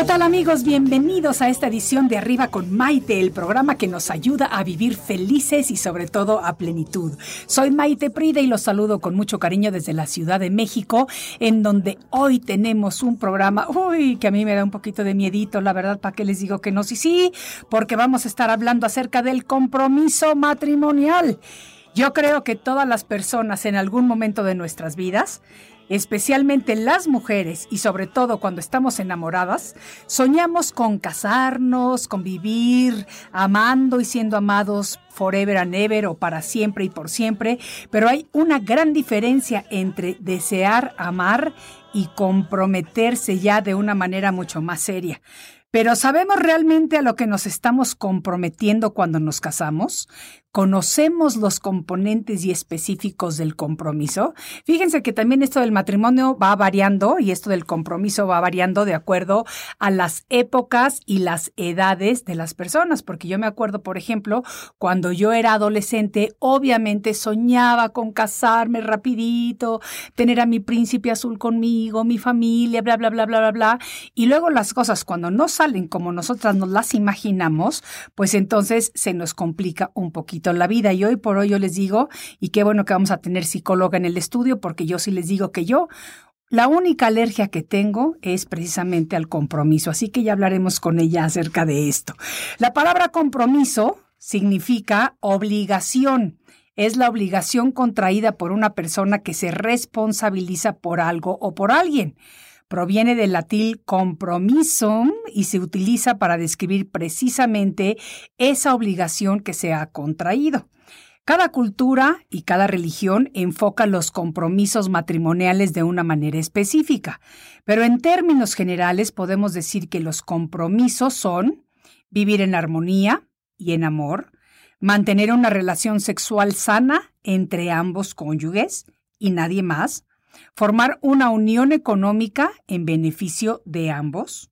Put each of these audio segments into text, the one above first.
¿Qué tal amigos? Bienvenidos a esta edición de Arriba con Maite, el programa que nos ayuda a vivir felices y sobre todo a plenitud. Soy Maite Prida y los saludo con mucho cariño desde la Ciudad de México, en donde hoy tenemos un programa, uy, que a mí me da un poquito de miedito, la verdad, ¿para qué les digo que no? Sí, sí, porque vamos a estar hablando acerca del compromiso matrimonial. Yo creo que todas las personas en algún momento de nuestras vidas especialmente las mujeres y sobre todo cuando estamos enamoradas, soñamos con casarnos, con vivir, amando y siendo amados forever and ever o para siempre y por siempre, pero hay una gran diferencia entre desear amar y comprometerse ya de una manera mucho más seria. Pero ¿sabemos realmente a lo que nos estamos comprometiendo cuando nos casamos? ¿Conocemos los componentes y específicos del compromiso? Fíjense que también esto del matrimonio va variando y esto del compromiso va variando de acuerdo a las épocas y las edades de las personas, porque yo me acuerdo, por ejemplo, cuando yo era adolescente, obviamente soñaba con casarme rapidito, tener a mi príncipe azul conmigo, mi familia, bla, bla, bla, bla, bla, bla, y luego las cosas cuando no salen como nosotras nos las imaginamos, pues entonces se nos complica un poquito la vida. Y hoy por hoy yo les digo, y qué bueno que vamos a tener psicóloga en el estudio, porque yo sí les digo que yo la única alergia que tengo es precisamente al compromiso, así que ya hablaremos con ella acerca de esto. La palabra compromiso significa obligación. Es la obligación contraída por una persona que se responsabiliza por algo o por alguien. Proviene del latín compromisum y se utiliza para describir precisamente esa obligación que se ha contraído. Cada cultura y cada religión enfoca los compromisos matrimoniales de una manera específica, pero en términos generales podemos decir que los compromisos son vivir en armonía y en amor, mantener una relación sexual sana entre ambos cónyuges y nadie más, formar una unión económica en beneficio de ambos,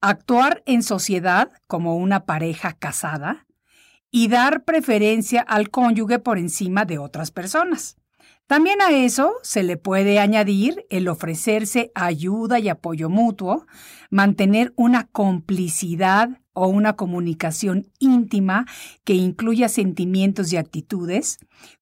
actuar en sociedad como una pareja casada y dar preferencia al cónyuge por encima de otras personas. También a eso se le puede añadir el ofrecerse ayuda y apoyo mutuo, mantener una complicidad o una comunicación íntima que incluya sentimientos y actitudes,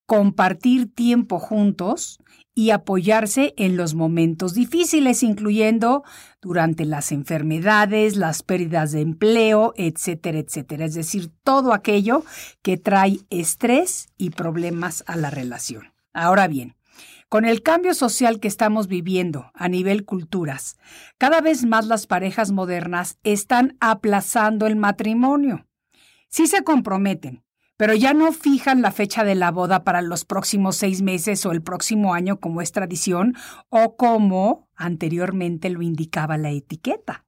compartir tiempo juntos y apoyarse en los momentos difíciles, incluyendo durante las enfermedades, las pérdidas de empleo, etcétera, etcétera. Es decir, todo aquello que trae estrés y problemas a la relación. Ahora bien, con el cambio social que estamos viviendo a nivel culturas, cada vez más las parejas modernas están aplazando el matrimonio. Sí se comprometen, pero ya no fijan la fecha de la boda para los próximos seis meses o el próximo año como es tradición o como anteriormente lo indicaba la etiqueta.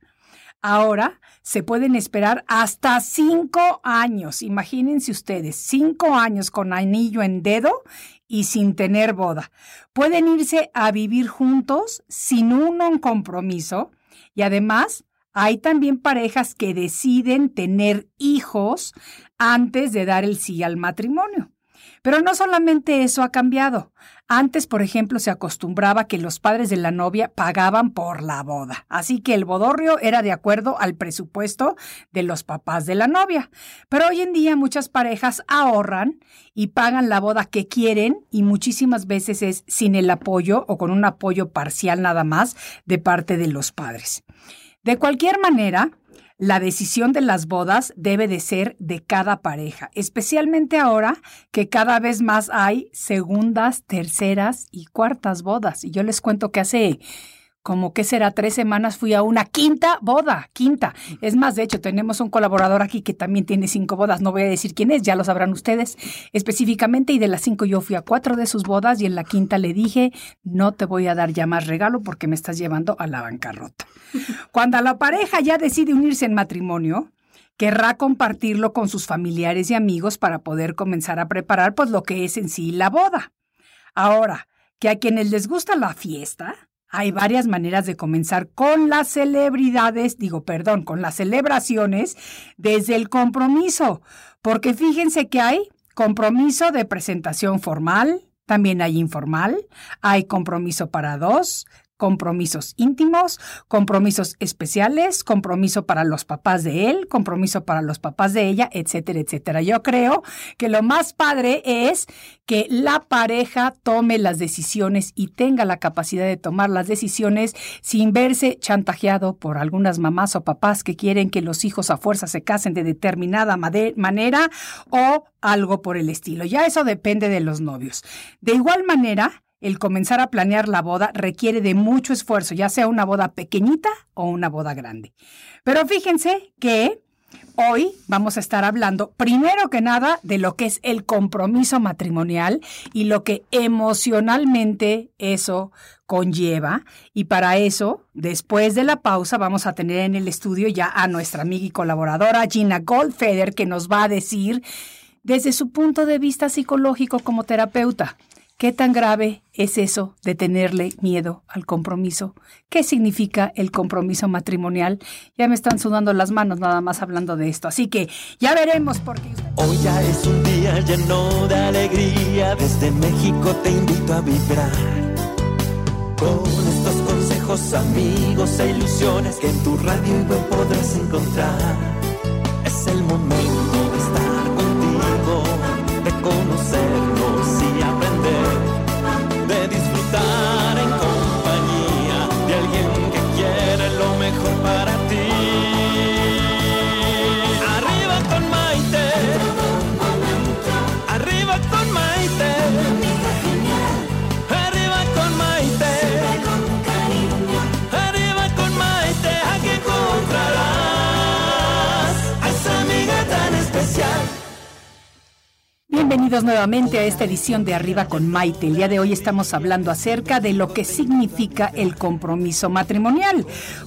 Ahora se pueden esperar hasta cinco años. Imagínense ustedes, cinco años con anillo en dedo y sin tener boda. Pueden irse a vivir juntos sin un compromiso y además hay también parejas que deciden tener hijos antes de dar el sí al matrimonio. Pero no solamente eso ha cambiado. Antes, por ejemplo, se acostumbraba que los padres de la novia pagaban por la boda. Así que el bodorrio era de acuerdo al presupuesto de los papás de la novia. Pero hoy en día muchas parejas ahorran y pagan la boda que quieren y muchísimas veces es sin el apoyo o con un apoyo parcial nada más de parte de los padres. De cualquier manera, la decisión de las bodas debe de ser de cada pareja, especialmente ahora que cada vez más hay segundas, terceras y cuartas bodas. Y yo les cuento que hace como que será tres semanas fui a una quinta boda, quinta. Es más, de hecho, tenemos un colaborador aquí que también tiene cinco bodas. No voy a decir quién es, ya lo sabrán ustedes específicamente. Y de las cinco yo fui a cuatro de sus bodas y en la quinta le dije, no te voy a dar ya más regalo porque me estás llevando a la bancarrota. Cuando la pareja ya decide unirse en matrimonio, querrá compartirlo con sus familiares y amigos para poder comenzar a preparar pues lo que es en sí la boda. Ahora, que a quienes les gusta la fiesta, hay varias maneras de comenzar con las celebridades, digo, perdón, con las celebraciones desde el compromiso, porque fíjense que hay compromiso de presentación formal, también hay informal, hay compromiso para dos, compromisos íntimos, compromisos especiales, compromiso para los papás de él, compromiso para los papás de ella, etcétera, etcétera. Yo creo que lo más padre es que la pareja tome las decisiones y tenga la capacidad de tomar las decisiones sin verse chantajeado por algunas mamás o papás que quieren que los hijos a fuerza se casen de determinada manera o algo por el estilo. Ya eso depende de los novios. De igual manera, el comenzar a planear la boda requiere de mucho esfuerzo, ya sea una boda pequeñita o una boda grande. Pero fíjense que hoy vamos a estar hablando primero que nada de lo que es el compromiso matrimonial y lo que emocionalmente eso conlleva. Y para eso, después de la pausa, vamos a tener en el estudio ya a nuestra amiga y colaboradora Gina Goldfeder que nos va a decir desde su punto de vista psicológico como terapeuta ¿Qué tan grave es eso de tenerle miedo al compromiso? ¿Qué significa el compromiso matrimonial? Ya me están sudando las manos nada más hablando de esto, así que ya veremos por qué. Hoy ya es un día lleno de alegría, desde México te invito a vibrar. Con estos consejos, amigos e ilusiones que en tu radio web podrás encontrar. Es el momento Bienvenidos nuevamente a esta edición de Arriba con Maite. El día de hoy estamos hablando acerca de lo que significa el compromiso matrimonial,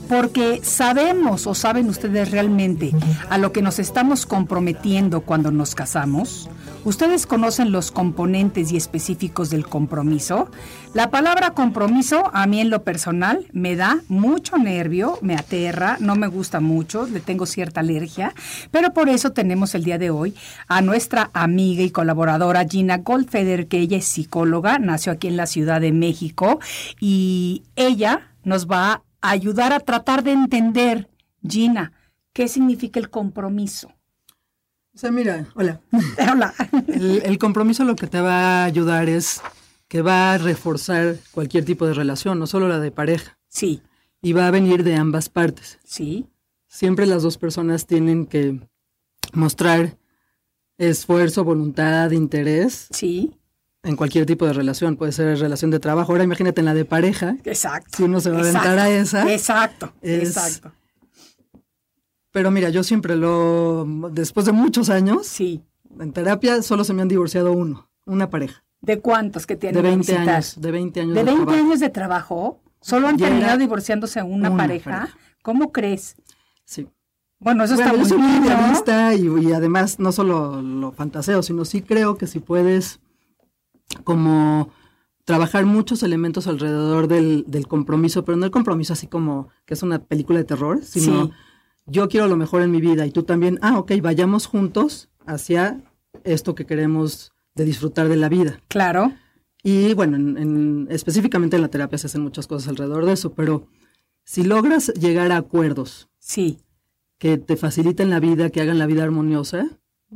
porque sabemos o saben ustedes realmente a lo que nos estamos comprometiendo cuando nos casamos. ¿Ustedes conocen los componentes y específicos del compromiso? La palabra compromiso a mí en lo personal me da mucho nervio, me aterra, no me gusta mucho, le tengo cierta alergia, pero por eso tenemos el día de hoy a nuestra amiga y colaboradora Gina Goldfeder, que ella es psicóloga, nació aquí en la Ciudad de México y ella nos va a ayudar a tratar de entender, Gina, qué significa el compromiso. O sea, mira, hola. Hola. El, el compromiso lo que te va a ayudar es que va a reforzar cualquier tipo de relación, no solo la de pareja, Sí, y va a venir de ambas partes. sí, Siempre las dos personas tienen que mostrar esfuerzo, voluntad, interés sí, en cualquier tipo de relación. Puede ser relación de trabajo. Ahora imagínate en la de pareja. exacto. Si uno se va a aventar a esa, Exacto, es- exacto. Pero mira, yo siempre lo, después de muchos años, Sí. en terapia solo se me han divorciado uno, una pareja. ¿De cuántos que tienen De 20 que visitar? años, de 20 años ¿De de 20 trabajo. años de trabajo? ¿Solo han Ya terminado divorciándose una, una pareja? pareja. ¿Cómo crees? Sí. Bueno, eso Bueno, está muy bien, ¿no? y, y además no solo lo fantaseo, sino sí creo que si puedes como trabajar muchos elementos alrededor del, del compromiso, pero no el compromiso así como que es una película de terror, sino Sí. Yo quiero lo mejor en mi vida y tú también, ah, ok, vayamos juntos hacia esto que queremos de disfrutar de la vida. Claro. Y bueno, en, en- específicamente en la terapia se hacen muchas cosas alrededor de eso, pero si logras llegar a acuerdos Sí. que te faciliten la vida, que hagan la vida armoniosa,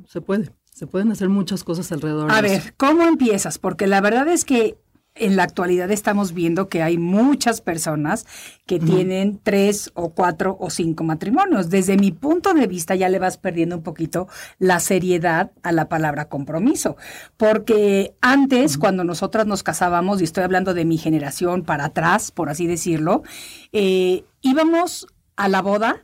se puede. Se pueden hacer muchas cosas alrededor A de eso. ver, ¿cómo empiezas? Porque la verdad es que en la actualidad estamos viendo que hay muchas personas que tienen tres o cuatro o cinco matrimonios. Desde mi punto de vista ya le vas perdiendo un poquito la seriedad a la palabra compromiso. Porque antes, cuando nosotras nos casábamos, y estoy hablando de mi generación para atrás, por así decirlo, eh, íbamos a la boda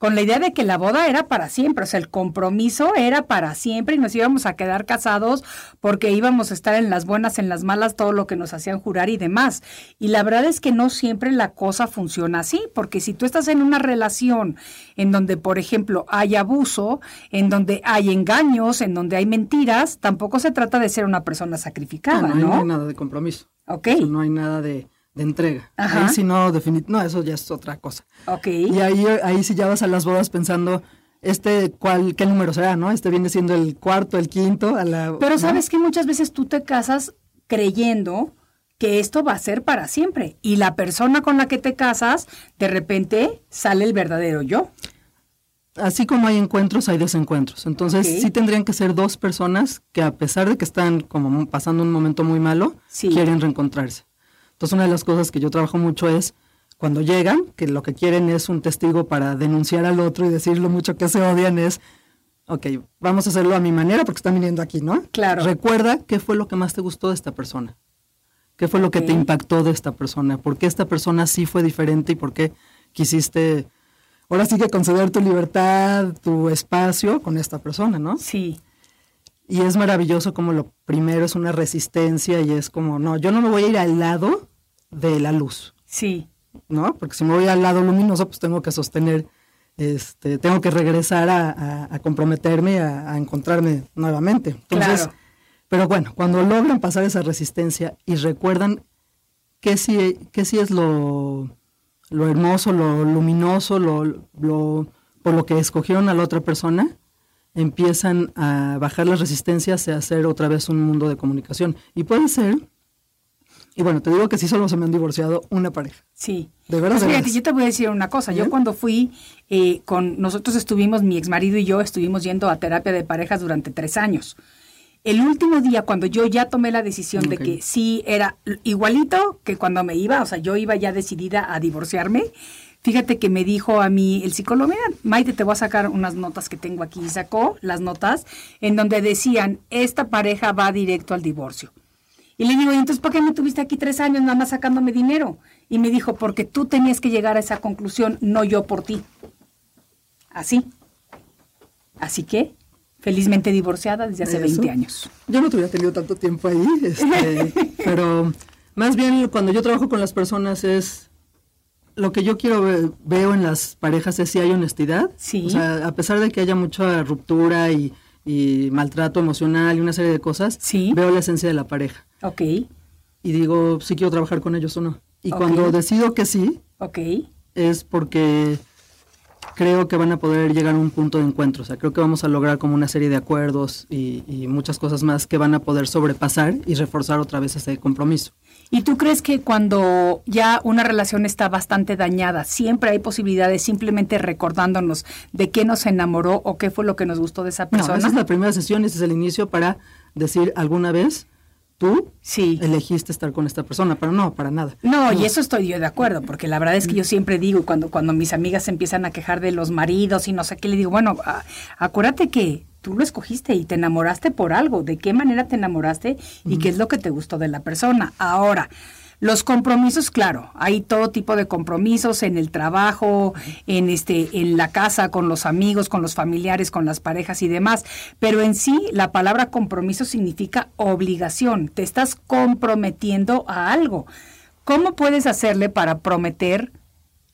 con la idea de que la boda era para siempre, o sea, el compromiso era para siempre y nos íbamos a quedar casados porque íbamos a estar en las buenas, en las malas, todo lo que nos hacían jurar y demás. Y la verdad es que no siempre la cosa funciona así, porque si tú estás en una relación en donde, por ejemplo, hay abuso, en donde hay engaños, en donde hay mentiras, tampoco se trata de ser una persona sacrificada, no, hay- no ¿no? hay nada de compromiso. Ok, no hay nada de, de entrega. Ajá. Ahí sí no, definit no, eso ya es otra cosa. ok. Y ahí, ahí sí ya vas a las bodas pensando, este, cuál, qué número será, ¿no? Este viene siendo el cuarto, el quinto, a la... Pero ¿no? sabes que muchas veces tú te casas creyendo que esto va a ser para siempre. Y la persona con la que te casas, de repente sale el verdadero yo. Así como hay encuentros, hay desencuentros. Entonces, sí tendrían que ser dos personas que a pesar de que están como pasando un momento muy malo, Sí. quieren reencontrarse. Entonces, una de las cosas que yo trabajo mucho es cuando llegan, que lo que quieren es un testigo para denunciar al otro y decir lo mucho que se odian es, ok, vamos a hacerlo a mi manera porque están viniendo aquí, ¿no? Claro. Recuerda qué fue lo que más te gustó de esta persona. ¿Qué fue lo que te impactó de esta persona? ¿Por qué esta persona sí fue diferente y por qué quisiste, ahora sí que conceder tu libertad, tu espacio con esta persona, ¿no? Sí, Y es maravilloso como lo primero es una resistencia y es como, no, yo no me voy a ir al lado de la luz, sí, ¿no? Porque si me voy al lado luminoso, pues tengo que sostener, este, tengo que regresar a, a- a comprometerme, a, a encontrarme nuevamente. Entonces, Claro. pero bueno, cuando logran pasar esa resistencia y recuerdan qué sí, sí es lo, lo hermoso, lo luminoso, lo, lo, por lo que escogieron a la otra persona, empiezan a bajar las resistencias y a hacer otra vez un mundo de comunicación. Y puede ser, y bueno, te digo que sí solo se me han divorciado una pareja. sí. De veras, Pues fíjate, veras. yo te voy a decir una cosa. Yo cuando fui eh, con, nosotros estuvimos, mi exmarido y yo estuvimos yendo a terapia de parejas durante tres años. El último día, cuando yo ya tomé la decisión de que sí era igualito que cuando me iba, o sea, yo iba ya decidida a divorciarme, fíjate que me dijo a mí el psicólogo, mira, Maite, te voy a sacar unas notas que tengo aquí. Y sacó las notas en donde decían, esta pareja va directo al divorcio. Y le digo, ¿y entonces por qué me tuviste aquí tres años nada más sacándome dinero? Y me dijo, porque tú tenías que llegar a esa conclusión, no yo por ti. Así. Así que, felizmente divorciada desde hace Eso. 20 años. Yo no tuviera tenido tanto tiempo ahí, este, pero más bien cuando yo trabajo con las personas es lo que yo quiero ve- veo en las parejas es si hay honestidad. Sí. O sea, a pesar de que haya mucha ruptura y, y maltrato emocional y una serie de cosas, Sí. veo la esencia de la pareja Ok, y digo si quiero trabajar con ellos o no. Y cuando decido que sí, ok, es porque creo que van a poder llegar a un punto de encuentro. O sea, creo que vamos a lograr como una serie de acuerdos y, y muchas cosas más que van a poder sobrepasar y reforzar otra vez ese compromiso. ¿Y tú crees que cuando ya una relación está bastante dañada, siempre hay posibilidades simplemente recordándonos de qué nos enamoró o qué fue lo que nos gustó de esa No, persona? esa es la primera sesión, ese es el inicio para decir alguna vez tú Sí. elegiste estar con esta persona, pero no, para nada. No, y eso estoy yo de acuerdo, porque la verdad es que yo siempre digo, cuando, cuando mis amigas se empiezan a quejar de los maridos y no sé qué, le digo, bueno, a- acuérdate que tú lo escogiste y te enamoraste por algo, de qué manera te enamoraste y qué es lo que te gustó de la persona. Ahora, los compromisos, claro, hay todo tipo de compromisos en el trabajo, en este, en la casa, con los amigos, con los familiares, con las parejas y demás. Pero en sí, la palabra compromiso significa obligación. Te estás comprometiendo a algo. ¿Cómo puedes hacerle para prometer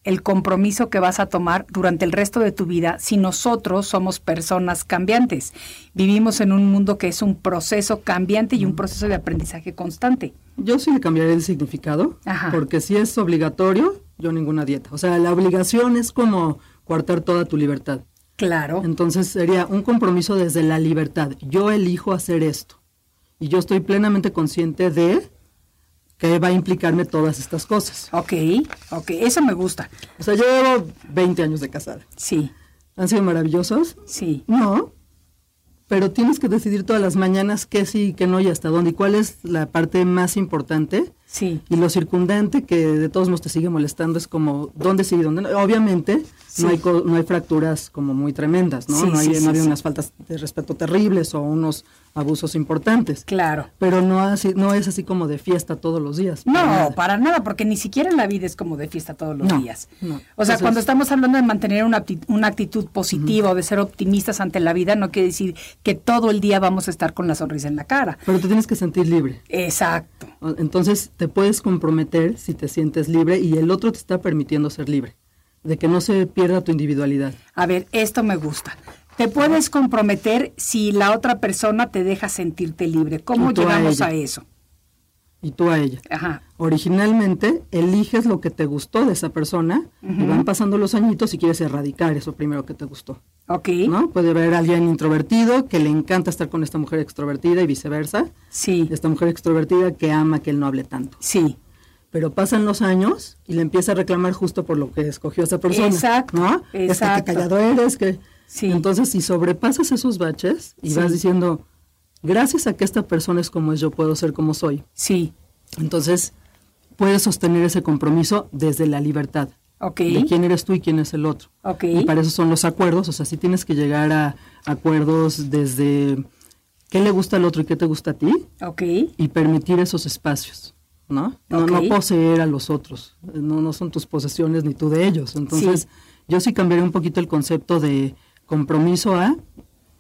el compromiso que vas a tomar durante el resto de tu vida si nosotros somos personas cambiantes? Vivimos en un mundo que es un proceso cambiante y un proceso de aprendizaje constante. Yo sí le cambiaría el significado, Ajá. porque si es obligatorio, yo ninguna dieta. O sea, la obligación es como coartar toda tu libertad. Claro. Entonces sería un compromiso desde la libertad. Yo elijo hacer esto. y yo estoy plenamente consciente de que va a implicarme todas estas cosas. Ok, ok, eso me gusta. O sea, yo llevo 20 años de casada. Sí, ¿Han sido maravillosos? sí. No, pero tienes que decidir todas las mañanas qué sí, qué no y hasta dónde. ¿Y cuál es la parte más importante? Sí, Y lo circundante que de todos modos te sigue molestando es como dónde sí y dónde no. Obviamente Sí. no, hay co- no hay fracturas como muy tremendas, ¿no? Sí, no hay, sí, no hay unas faltas de respeto terribles o unos abusos importantes. claro. Pero no, así, no es así como de fiesta todos los días. para No, nada. para nada, porque ni siquiera la vida es como de fiesta todos los No, días. no. O sea, Entonces- cuando estamos hablando de mantener una, una actitud positiva o de ser optimistas ante la vida, no quiere decir que todo el día vamos a estar con la sonrisa en la cara. Pero te tienes que sentir libre. Exacto. Entonces te puedes comprometer si te sientes libre y el otro te está permitiendo ser libre, de que no se pierda tu individualidad. A ver, esto me gusta. Te puedes comprometer si la otra persona te deja sentirte libre. ¿Cómo a llegamos a, ella. eso? Y tú a ella. Ajá. Originalmente eliges lo que te gustó de esa persona y van pasando los añitos y quieres erradicar eso primero que te gustó. Ok. ¿no? Puede haber alguien introvertido que le encanta estar con esta mujer extrovertida y viceversa. Sí, Esta mujer extrovertida que ama que él no hable tanto. sí. Pero pasan los años y le empieza a reclamar justo por lo que escogió esa persona. Exacto, ¿no? Es que exacto. qué callado eres, que... Sí. Entonces, si sobrepasas esos baches y Sí. vas diciendo, gracias a que esta persona es como es, yo puedo ser como soy. Sí. Entonces, puedes sostener ese compromiso desde la libertad. Ok. De quién eres tú y quién es el otro. Ok. Y para eso son los acuerdos. O sea, sí tienes que llegar a acuerdos desde qué le gusta al otro y qué te gusta a ti Ok. y permitir esos espacios. ¿no? No, poseer a los otros, no, no son tus posesiones ni tú de ellos. Entonces, Sí. yo sí cambiaría un poquito el concepto de compromiso a,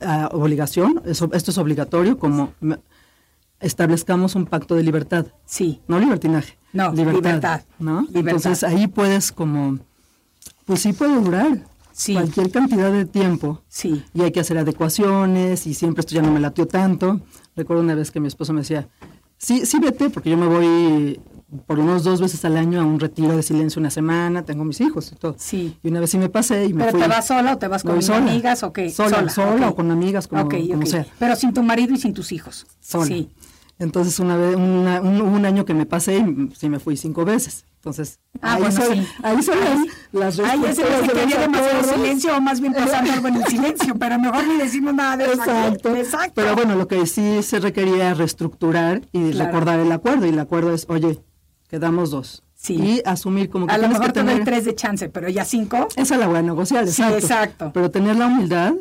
a obligación, eso, esto es obligatorio, como establezcamos un pacto de libertad, Sí. no libertinaje, No, libertad. ¿no? Libertad. Entonces ahí puedes como, pues sí puede durar Sí. cualquier cantidad de tiempo Sí. y hay que hacer adecuaciones y siempre esto ya no me latió tanto. Recuerdo una vez que mi esposo me decía, sí, sí vete, porque yo me voy por lo menos dos veces al año a un retiro de silencio una semana, tengo mis hijos y todo. Sí. Y una vez sí me pasé y me ¿Pero fui. te vas sola o te vas con sola. amigas o qué? Sola, sola, ok. o con amigas, como, Ok, como ok. sea. Pero sin tu marido y sin tus hijos. Sola. Sí. Entonces una vez, una- un, un año que me pasé y sí me fui cinco veces. Entonces, Ah, ahí, bueno, son, sí. ahí son las, las me de que los demasiado silencio o más bien pasando algo en el silencio, pero mejor ni decimos nada de eso. Exacto. Exacto. Pero bueno, lo que sí se requería reestructurar y Claro. recordar el acuerdo. Y el acuerdo es, oye, quedamos dos. Sí. Y asumir como que a lo mejor que te doy tener... tres de chance, pero ya cinco. Esa la voy a negociar, Sí, exacto. exacto. Pero tener la humildad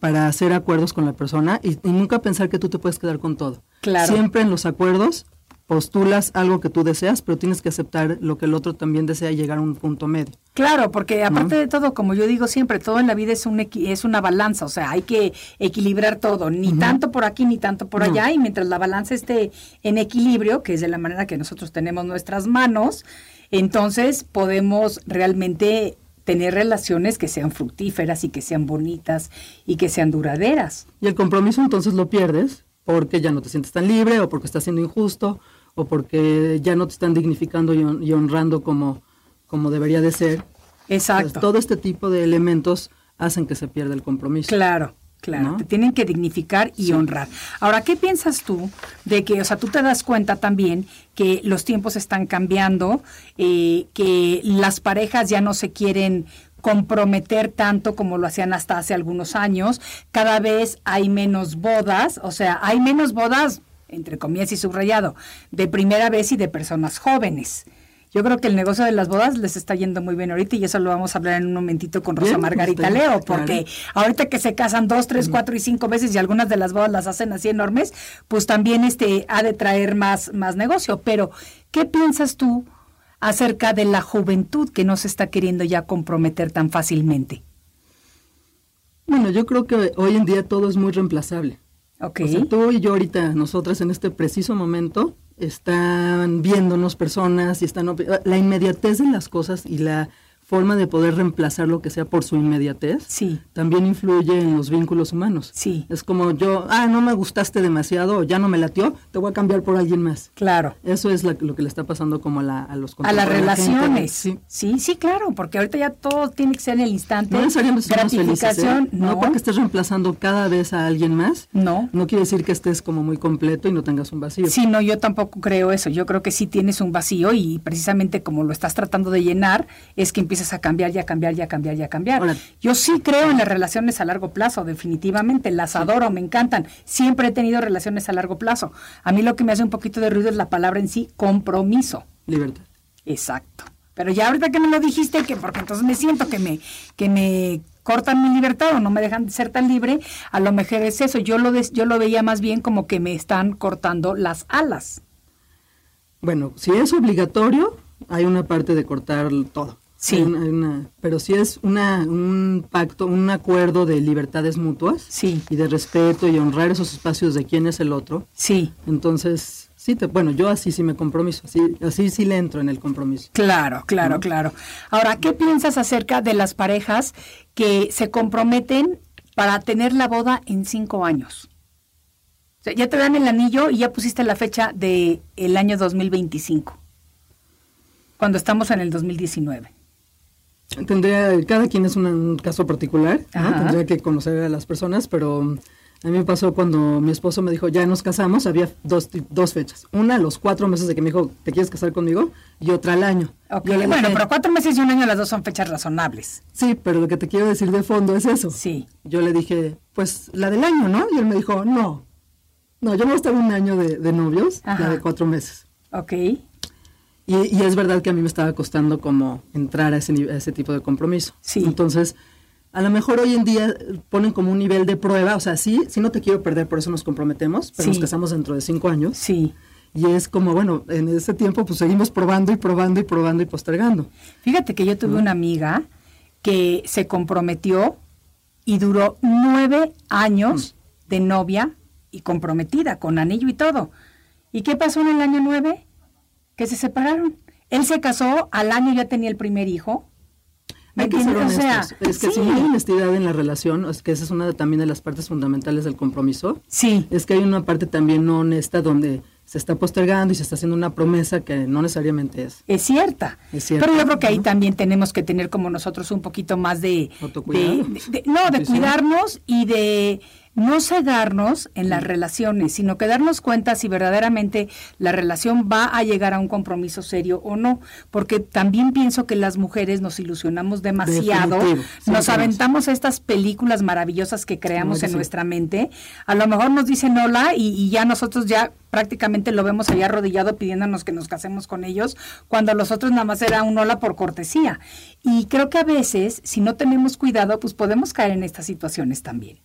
para hacer acuerdos con la persona y, y nunca pensar que tú te puedes quedar con todo. Claro. Siempre en los acuerdos postulas algo que tú deseas, pero tienes que aceptar lo que el otro también desea y llegar a un punto medio. Claro, porque aparte de todo, como yo digo siempre, todo en la vida es un equi- es una balanza, o sea, hay que equilibrar todo, ni tanto por aquí ni tanto por allá, y mientras la balanza esté en equilibrio, que es de la manera que nosotros tenemos nuestras manos, entonces podemos realmente tener relaciones que sean fructíferas y que sean bonitas y que sean duraderas. Y el compromiso entonces lo pierdes porque ya no te sientes tan libre o porque estás siendo injusto o porque ya no te están dignificando y, hon- y honrando como, como debería de ser. Exacto. Entonces, todo este tipo de elementos hacen que se pierda el compromiso. Claro, claro. ¿No? Te tienen que dignificar y honrar. Ahora, ¿qué piensas tú de que, o sea, tú te das cuenta también que los tiempos están cambiando, eh, que las parejas ya no se quieren comprometer tanto como lo hacían hasta hace algunos años, cada vez hay menos bodas, o sea, hay menos bodas, entre comillas y subrayado, de primera vez y de personas jóvenes. Yo creo que el negocio de las bodas les está yendo muy bien ahorita y eso lo vamos a hablar en un momentito con Rosa Margarita Leo, porque ahorita que se casan dos, tres, cuatro y cinco veces y algunas de las bodas las hacen así enormes, pues también este ha de traer más, más negocio. Pero, ¿qué piensas tú acerca de la juventud que no se está queriendo ya comprometer tan fácilmente? Bueno, yo creo que hoy en día todo es muy reemplazable. Tú y yo ahorita, nosotras en este preciso momento, están viéndonos personas y están... La inmediatez de las cosas y la forma de poder reemplazar lo que sea por su inmediatez, Sí. también influye en los vínculos humanos. Sí. Es como yo, ah, no me gustaste demasiado, ya no me latió, te voy a cambiar por alguien más. Claro. Eso es la- lo que le está pasando como a, la- a los A las relaciones. sí. sí, sí, claro, porque ahorita ya todo tiene que ser en el instante. No necesariamente somos felices, ¿eh? Gratificación, no. no. porque estés reemplazando cada vez a alguien más, No. no quiere decir que estés como muy completo y no tengas un vacío. Sí, no, yo tampoco creo eso. Yo creo que sí tienes un vacío y precisamente como lo estás tratando de llenar, es que empiezas a cambiar y a cambiar y a cambiar y a cambiar. Yo sí creo en las relaciones a largo plazo, definitivamente. Las adoro, me encantan. Siempre he tenido relaciones a largo plazo. A mí lo que me hace un poquito de ruido es la palabra en sí, compromiso. Libertad. Exacto. Pero ya ahorita que me lo dijiste, que porque entonces me siento que me, que me cortan mi libertad o no me dejan ser tan libre, a lo mejor es eso. Yo lo, des- yo lo veía más bien como que me están cortando las alas. Bueno, si es obligatorio, hay una parte de cortar todo. Sí. Hay una- hay una- pero si es una, un pacto, un acuerdo de libertades mutuas Sí. y de respeto y honrar esos espacios de quién es el otro, Sí, entonces sí, te, bueno, yo así sí me compromiso, así, así sí le entro en el compromiso. claro, claro, claro. Ahora, ¿qué piensas acerca de las parejas que se comprometen para tener la boda en cinco años? O sea, ya te dan el anillo y ya pusiste la fecha de el año 2025, cuando estamos en el 2019. Tendría, cada quien es un caso particular, tendría que conocer a las personas, pero mm, a mí me pasó cuando mi esposo me dijo, ya nos casamos, había dos, dos fechas. Una a los cuatro meses de que me dijo, ¿te quieres casar conmigo? Y otra al año. Ok, Yo le Bueno, pero cuatro meses y un año, las dos son fechas razonables. Sí, pero lo que te quiero decir de fondo es eso. Sí. Yo le dije, pues la del año, ¿no? Y él me dijo, no. No, yo no voy a estar un año de, de novios, Ajá. la de cuatro meses. Ok. Y, y es verdad que a mí me estaba costando como entrar a ese, a ese tipo de compromiso. Sí. Entonces, a lo mejor hoy en día ponen como un nivel de prueba, o sea, sí, sí no te quiero perder, por eso nos comprometemos, pero Sí. nos casamos dentro de cinco años. Sí. Y es como, bueno, en ese tiempo pues seguimos probando y probando y probando y postergando. Fíjate que yo tuve una amiga que se comprometió y duró nueve años de novia y comprometida, con anillo y todo. ¿Y qué pasó en el año nueve? Que se separaron. Él se casó, al año ya tenía el primer hijo. ¿Me Hay que ser entiendes? O sea, honestos. es que sí. si no hay honestidad en la relación, es que esa es una de- también de las partes fundamentales del compromiso, Sí, es que hay una parte también no honesta donde se está postergando y se está haciendo una promesa que no necesariamente es. es cierta. Es cierta. Pero yo creo que ahí también tenemos que tener como nosotros un poquito más de... Autocuidado. de- no, de cuidarnos y de no cegarnos en las relaciones, sino que darnos cuenta si verdaderamente la relación va a llegar a un compromiso serio o no. Porque también pienso que las mujeres nos ilusionamos demasiado, Definitivo, nos aventamos estas películas maravillosas que creamos en nuestra mente. A lo mejor nos dicen hola y, y ya nosotros ya prácticamente lo vemos allá arrodillado pidiéndonos que nos casemos con ellos, cuando los otros nada más era un hola por cortesía. Y creo que a veces, si no tenemos cuidado, pues podemos caer en estas situaciones también.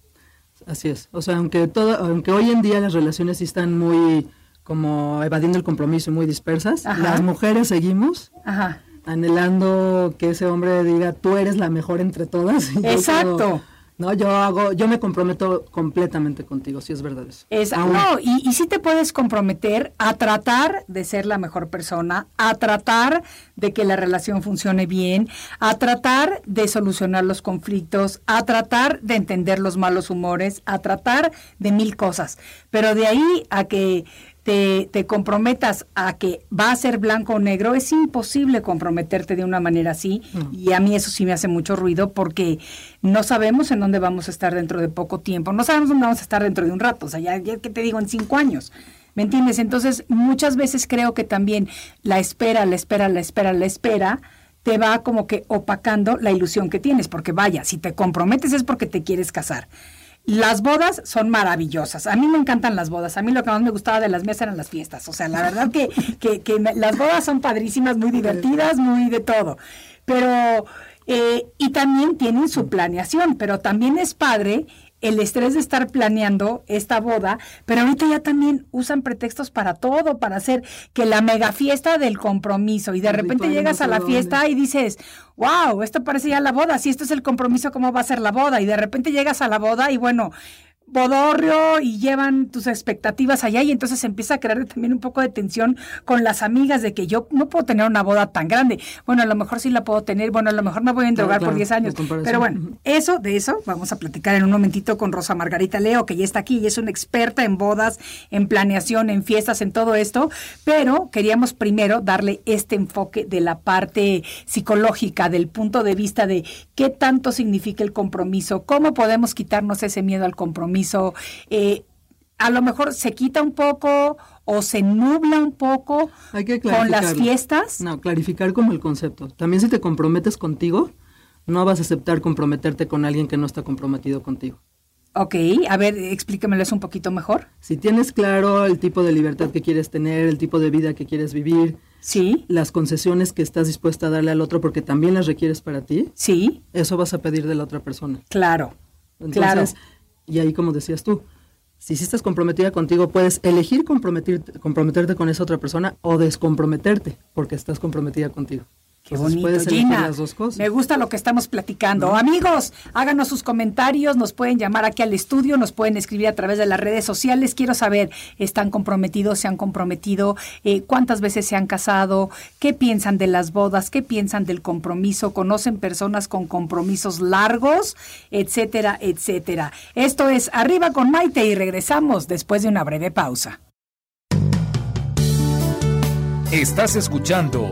Así es. O sea, aunque todo, aunque hoy en día las relaciones sí están muy como evadiendo el compromiso y muy dispersas, Ajá. las mujeres seguimos Ajá. anhelando que ese hombre diga tú eres la mejor entre todas. Y Exacto. No, yo hago, yo me comprometo completamente contigo, si es verdad eso. Es, Aún- no, y, y sí te puedes comprometer a tratar de ser la mejor persona, a tratar de que la relación funcione bien, a tratar de solucionar los conflictos, a tratar de entender los malos humores, a tratar de mil cosas. Pero de ahí a que te, te comprometas a que va a ser blanco o negro, es imposible comprometerte de una manera así. Y a mí eso sí me hace mucho ruido porque no sabemos en dónde vamos a estar dentro de poco tiempo. No sabemos dónde vamos a estar dentro de un rato. O sea, ya, ya que te digo, en cinco años. ¿Me entiendes? Entonces, muchas veces creo que también la espera, la espera, la espera, la espera te va como que opacando la ilusión que tienes. Porque vaya, si te comprometes es porque te quieres casar. Las bodas son maravillosas. A mí me encantan las bodas. A mí lo que más me gustaba de las mesas eran las fiestas. O sea, la verdad que, que, que las bodas son padrísimas, muy divertidas, muy de todo. Pero, eh, y también tienen su planeación, pero también es padre el estrés de estar planeando esta boda, pero ahorita ya también usan pretextos para todo, para hacer que la mega fiesta del compromiso. Y de El repente llegas no a la fiesta y dices, wow, esto parece ya la boda, si esto es el compromiso, ¿cómo va a ser la boda? Y de repente llegas a la boda y bueno, bodorrio y llevan tus expectativas allá y entonces empieza a crear también un poco de tensión con las amigas de que yo no puedo tener una boda tan grande. Bueno, a lo mejor sí la puedo tener, bueno, a lo mejor me voy a endrogar por 10 años. Pero bueno, eso, de eso vamos a platicar en un momentito con Rosa Margarita Leo, que ya está aquí y es una experta en bodas, en planeación, en fiestas, en todo esto. Pero queríamos primero darle este enfoque de la parte psicológica, del punto de vista de qué tanto significa el compromiso, cómo podemos quitarnos ese miedo al compromiso eh, a lo mejor se quita un poco o se nubla un poco con las fiestas. No, clarificar como el concepto. También si te comprometes contigo, no vas a aceptar comprometerte con alguien que no está comprometido contigo. Ok, a ver, explíquemelo un poquito mejor. Si tienes claro el tipo de libertad que quieres tener, el tipo de vida que quieres vivir, sí, las concesiones que estás dispuesta a darle al otro porque también las requieres para ti, sí, eso vas a pedir de la otra persona. Claro, Entonces, claro y ahí, como decías tú, si sí estás comprometida contigo, puedes elegir comprometerte con esa otra persona o descomprometerte porque estás comprometida contigo. Qué bonito, Gina. Me gusta lo que estamos platicando. Amigos, háganos sus comentarios, nos pueden llamar aquí al estudio, nos pueden escribir a través de las redes sociales. Quiero saber, ¿están comprometidos? ¿Se han comprometido? Eh, ¿Cuántas veces se han casado? ¿Qué piensan de las bodas? ¿Qué piensan del compromiso? ¿Conocen personas con compromisos largos? Etcétera, etcétera. Esto es Arriba con Maite y regresamos después de una breve pausa. Estás escuchando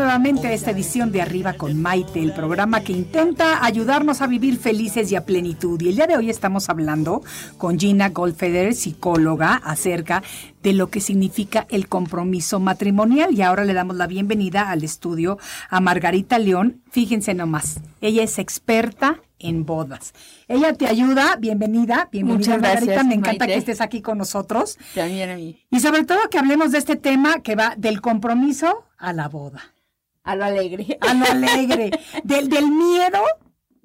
nuevamente a esta edición de Arriba con Maite, el programa que intenta ayudarnos a vivir felices y a plenitud. Y el día de hoy estamos hablando con Gina Goldfeder, psicóloga, acerca de lo que significa el compromiso matrimonial. Y ahora le damos la bienvenida al estudio a Margarita León. Fíjense nomás, ella es experta en bodas. Ella te ayuda, bienvenida, bienvenida Muchas gracias, Margarita, me encanta Maite. que estés aquí con nosotros. También a mí. Y sobre todo que hablemos de este tema que va del compromiso a la boda, A lo alegre. a lo alegre, del, del miedo,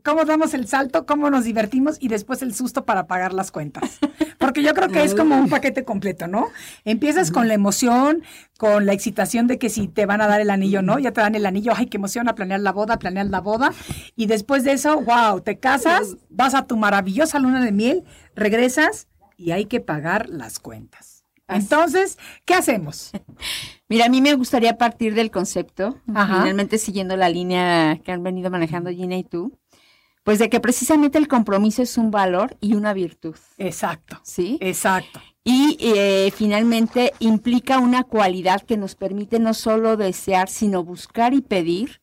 cómo damos el salto, cómo nos divertimos y después el susto para pagar las cuentas. Porque yo creo que es como un paquete completo, ¿no? Empiezas con la emoción, con la excitación de que si te van a dar el anillo, ¿no? Ya te dan el anillo, ay, qué emoción a planear la boda, planear la boda. Y después de eso, wow, te casas, vas a tu maravillosa luna de miel, regresas y hay que pagar las cuentas. Entonces, ¿qué hacemos? Mira, a mí me gustaría partir del concepto, Ajá. finalmente siguiendo la línea que han venido manejando Gina y tú, pues de que precisamente el compromiso es un valor y una virtud, Exacto, ¿sí? exacto. Y eh, finalmente implica una cualidad que nos permite no solo desear, sino buscar y pedir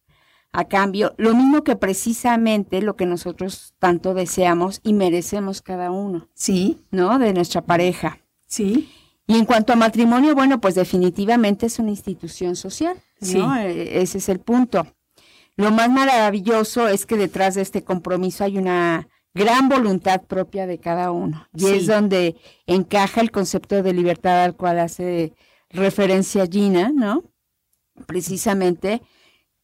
a cambio lo mismo que precisamente lo que nosotros tanto deseamos y merecemos cada uno, Sí, ¿no? De nuestra pareja. sí, Y en cuanto a matrimonio, bueno, pues definitivamente es una institución social, ¿no? Sí. Eh, Ese es el punto. Lo más maravilloso es que detrás de este compromiso hay una gran voluntad propia de cada uno. Y Sí. es donde encaja el concepto de libertad al cual hace referencia Gina, ¿no? Precisamente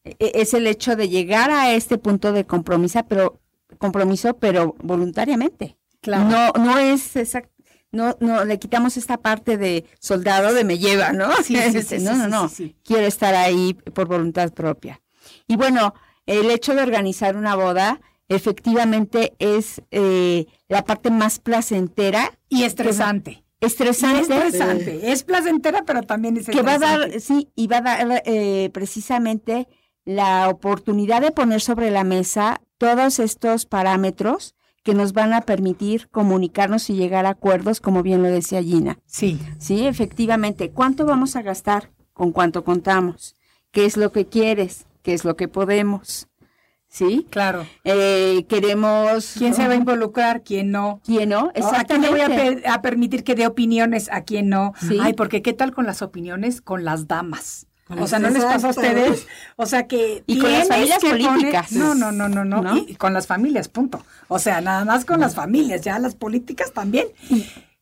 e- es el hecho de llegar a este punto de compromiso, pero compromiso, pero voluntariamente. claro. No, no es exact- no, no, le quitamos esta parte de soldado de me lleva, ¿no? Sí, sí, sí, Este, sí, no, no, no. Quiero estar ahí por voluntad propia. Y bueno, el hecho de organizar una boda efectivamente es eh, la parte más placentera, Y estresante. Estresante, estresante. Es placentera, pero también es que va a estresante. dar, sí, y va a dar eh, precisamente la oportunidad de poner sobre la mesa todos estos parámetros que nos van a permitir comunicarnos y llegar a acuerdos, como bien lo decía Gina. Sí. Sí, efectivamente. ¿Cuánto vamos a gastar? ¿Con cuánto contamos? ¿Qué es lo que quieres? ¿Qué es lo que podemos? ¿Sí? Claro. Eh, queremos... ¿Quién se va a involucrar? ¿Quién no? ¿Quién no? ¿A quién le voy Exactamente. a permitir que dé opiniones? ¿A quién no? Sí. Ay, porque ¿qué tal con las opiniones con las damas? O sea, ¿no les pasa a ustedes? O sea, que Y con las familias poner- políticas. No, no, no, no, no. ¿No? Y, y con las familias, punto. O sea, nada más con las familias, ya las políticas también.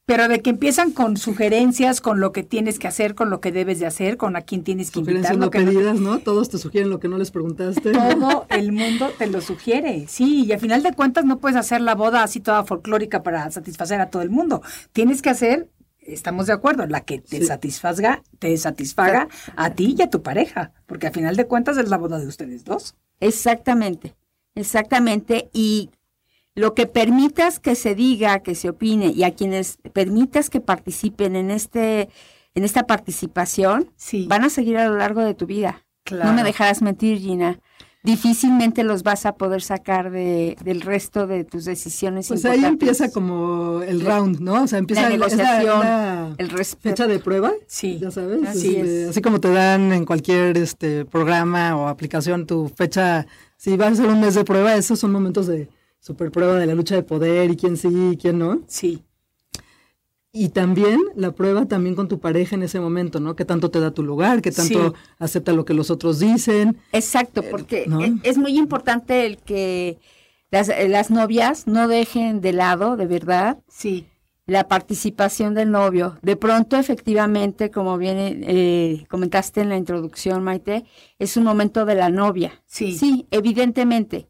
Pero de que empiezan con sugerencias, con lo que tienes que hacer, con lo que debes de hacer, con a quién tienes que invitar. Sugerencias lo no que no- pedidas, ¿no? Todos te sugieren lo que no les preguntaste. todo el mundo te lo sugiere, sí, y al final de cuentas no puedes hacer la boda así toda folclórica para satisfacer a todo el mundo. Tienes que hacer, estamos de acuerdo, la que te Sí. satisfaga, te satisfaga a ti y a tu pareja, porque al final de cuentas es la boda de ustedes dos. Exactamente, exactamente. Y lo que permitas que se diga, que se opine, y a quienes permitas que participen en este, en esta participación, Sí. van a seguir a lo largo de tu vida. Claro. No me dejarás mentir, Gina. Difícilmente los vas a poder sacar de, del resto de tus decisiones. Pues ahí empieza como el round, ¿no? O sea, empieza La negociación, la el respeto. fecha de prueba. Sí. Ya sabes. Así este, es. Así como te dan en cualquier este programa o aplicación tu fecha, si vas a hacer un mes de prueba, esos son momentos de super prueba de la lucha de poder y quién sí y quién no. Sí, Y también la prueba también con tu pareja en ese momento, ¿no? ¿Qué tanto te da tu lugar? ¿Qué tanto Sí. acepta lo que los otros dicen? Exacto, porque ¿no? e- es muy importante el que las, eh, las novias no dejen de lado, de verdad, sí, la participación del novio. De pronto, efectivamente, como bien eh, comentaste en la introducción, Maite, es un momento de la novia. Sí. Sí, evidentemente,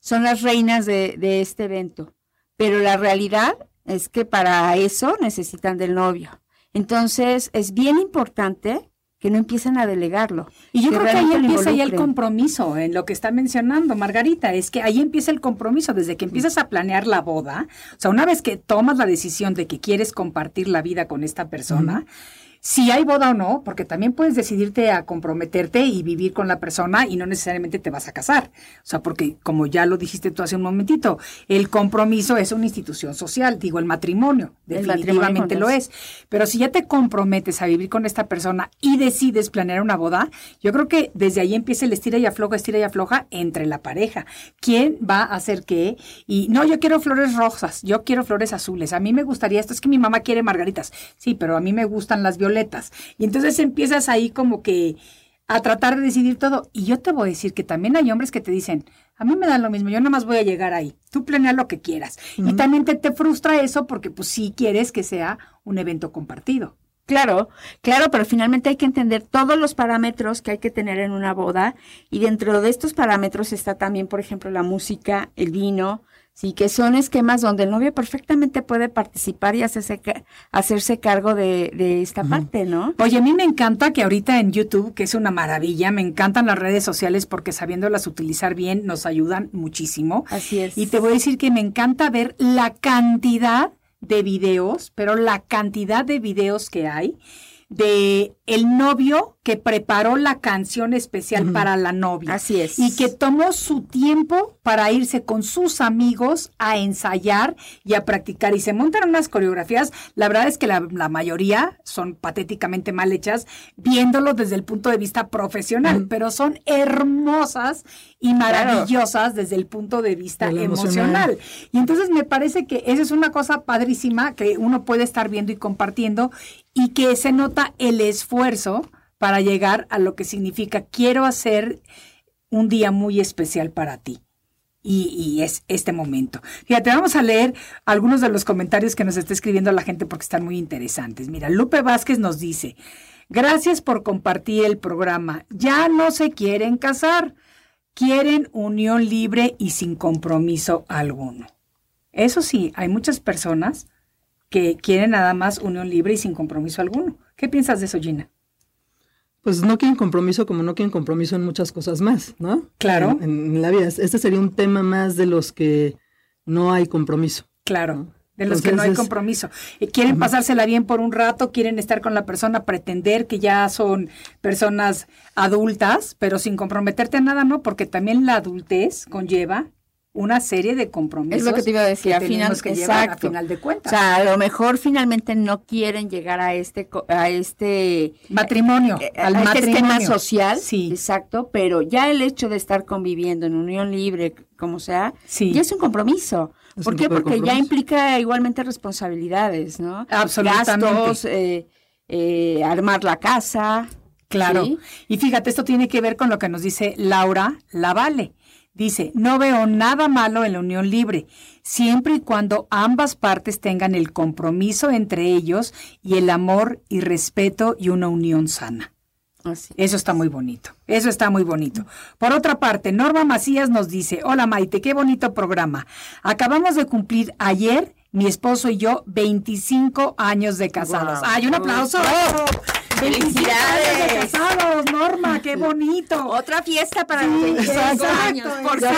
son las reinas de, de este evento, pero la realidad es que para eso necesitan del novio. Entonces, es bien importante que no empiecen a delegarlo. Y yo creo que ahí empieza ya el compromiso en lo que está mencionando Margarita, es que ahí empieza el compromiso, desde que empiezas a planear la boda, o sea, una vez que tomas la decisión de que quieres compartir la vida con esta persona, si hay boda o no, porque también puedes decidirte a comprometerte y vivir con la persona y no necesariamente te vas a casar. O sea, porque como ya lo dijiste tú hace un momentito, el compromiso es una institución social, digo, el matrimonio, El definitivamente matrimonio lo es. Pero si ya te comprometes a vivir con esta persona y decides planear una boda, yo creo que desde ahí empieza el estira y afloja, estira y afloja entre la pareja. ¿Quién va a hacer qué? Y no, yo quiero flores rojas, yo quiero flores azules. A mí me gustaría esto, es que mi mamá quiere margaritas. Sí, pero a mí me gustan las violetas. Y entonces empiezas ahí como que a tratar de decidir todo. Y yo te voy a decir que también hay hombres que te dicen, a mí me da lo mismo, yo nada más voy a llegar ahí. Tú planea lo que quieras. Y también te, te frustra eso porque pues sí quieres que sea un evento compartido. Claro, claro, pero finalmente hay que entender todos los parámetros que hay que tener en una boda y dentro de estos parámetros está también, por ejemplo, la música, el vino, sí, que son esquemas donde el novio perfectamente puede participar y hacerse, hacerse cargo de, de esta parte, ¿no? Oye, a mí me encanta que ahorita en YouTube, que es una maravilla, me encantan las redes sociales porque sabiéndolas utilizar bien nos ayudan muchísimo. Así es. Y te voy a decir que me encanta ver la cantidad de videos, pero la cantidad de videos que hay de el novio que preparó la canción especial para la novia. Así es. Y que tomó su tiempo para irse con sus amigos a ensayar y a practicar. Y se montan unas coreografías, la verdad es que la, la mayoría son patéticamente mal hechas, viéndolo desde el punto de vista profesional, pero son hermosas y maravillosas desde el punto de vista De emocional. emocional. Y entonces me parece que esa es una cosa padrísima que uno puede estar viendo y compartiendo y que se nota el esfuerzo para llegar a lo que significa quiero hacer un día muy especial para ti. Y, y es este momento. Fíjate, vamos a leer algunos de los comentarios que nos está escribiendo la gente porque están muy interesantes. Mira, Lupe Vázquez nos dice, gracias por compartir el programa. Ya no se quieren casar, quieren unión libre y sin compromiso alguno. Eso sí, hay muchas personas que quieren nada más unión libre y sin compromiso alguno. ¿Qué piensas de eso, Gina? Pues no quieren compromiso como no quieren compromiso en muchas cosas más, ¿no? Claro. En, en la vida. Este sería un tema más de los que no hay compromiso. Claro, de los que no hay compromiso. Eh, Quieren pasársela bien por un rato, quieren estar con la persona, pretender que ya son personas adultas, pero sin comprometerte a nada, ¿no? Porque también la adultez conlleva una serie de compromisos. Es lo que te iba a decir, que al final, que exacto. a final de cuentas. O sea, a lo mejor finalmente no quieren llegar a este co- a este matrimonio, eh, al a este esquema matrimonio. social, Sí. exacto, pero ya el hecho de estar conviviendo en unión libre, como sea, Sí. ya es un compromiso. Es ¿Por un qué? Porque ya implica igualmente responsabilidades, ¿no? Absolutamente. Gastos, eh, eh, armar la casa. Claro. ¿sí? Y fíjate, esto tiene que ver con lo que nos dice Laura Lavale. Dice, no veo nada malo en la unión libre, siempre y cuando ambas partes tengan el compromiso entre ellos y el amor y respeto y una unión sana. Así. Eso está muy bonito. Eso está muy bonito. Por otra parte, Norma Macías nos dice, hola Maite, qué bonito programa. Acabamos de cumplir ayer, mi esposo y yo, 25 años de casados. ¡Ay, un aplauso! 25 de casados, Norma, qué bonito. Otra fiesta para Sí, los 25 exacto, años. ¿Por qué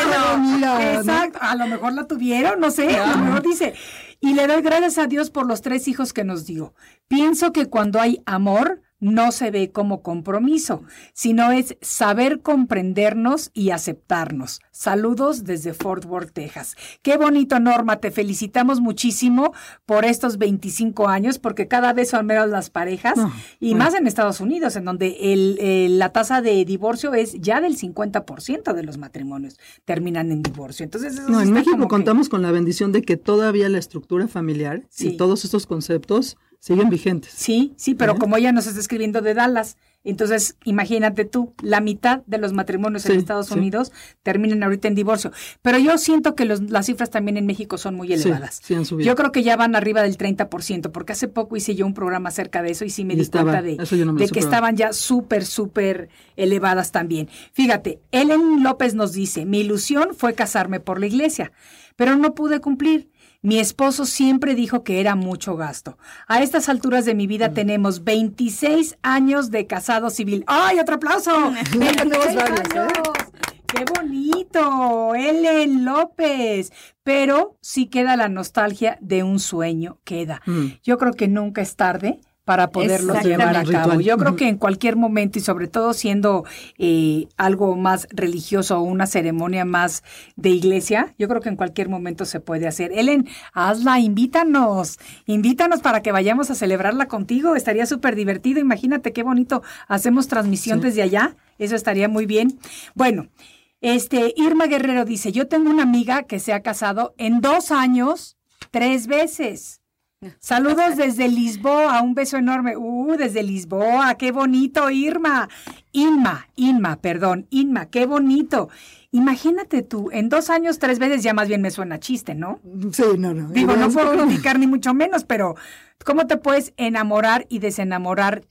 ¿no? Exacto, a lo mejor la tuvieron, no sé, a lo mejor dice. Y le doy gracias a Dios por los tres hijos que nos dio. Pienso que cuando hay amor, no se ve como compromiso, sino es saber comprendernos y aceptarnos. Saludos desde Fort Worth, Texas. Qué bonito, Norma. Te felicitamos muchísimo por estos 25 años, porque cada vez son menos las parejas, No, y más en Estados Unidos, en donde el, la tasa de divorcio es ya del 50% de los matrimonios terminan en divorcio. Entonces, eso No, en México que- contamos con la bendición de que todavía la estructura familiar Sí. y todos estos conceptos siguen vigentes. Sí, sí, pero ¿Eh? como ella nos está escribiendo de Dallas, entonces imagínate tú, la mitad de los matrimonios en Estados sí. Unidos terminan ahorita en divorcio. Pero yo siento que los- las cifras también en México son muy elevadas. sí han subido. Yo creo que ya van arriba del 30%, porque hace poco hice yo un programa acerca de eso y sí me Y di estaba- cuenta de, no me de que estaban ya súper, súper elevadas también. Fíjate, Ellen López nos dice, mi ilusión fue casarme por la iglesia, pero no pude cumplir. Mi esposo siempre dijo que era mucho gasto. A estas alturas de mi Mm. vida tenemos 26 años de casado civil. ¡Ay, otro aplauso! 26 varios, ¿eh? ¡Qué bonito! Ellen López. Pero sí queda la nostalgia de un sueño, queda. Mm. Yo creo que nunca es tarde para poderlos llevar a cabo. Yo creo que en cualquier momento y sobre todo siendo eh, algo más religioso o una ceremonia más de iglesia, yo creo que en cualquier momento se puede hacer. Ellen, hazla, invítanos, invítanos para que vayamos a celebrarla contigo. Estaría súper divertido. Imagínate qué bonito. Hacemos transmisión Sí. desde allá. Eso estaría muy bien. Bueno, este Irma Guerrero dice, yo tengo una amiga que se ha casado en dos años, tres veces. Saludos desde Lisboa, un beso enorme. Uh, desde Lisboa, qué bonito, Irma. Inma, Inma, perdón, Inma, qué bonito. Imagínate tú, en dos años, tres veces, ya más bien me suena chiste, ¿no? Sí, no, no. Digo, no puedo criticar ni mucho menos, pero ¿cómo te puedes enamorar y desenamorar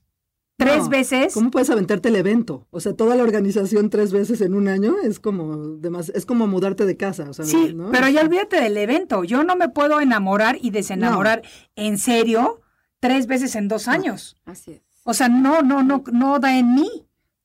tres No, veces? ¿Cómo puedes aventarte el evento? O sea, toda la organización tres veces en un año es como demas- es como mudarte de casa, o sea, Sí, ¿no? pero ya olvídate del evento. Yo no me puedo enamorar y desenamorar en serio tres veces en dos años. Así es. O sea, no, no, no, no da en mí.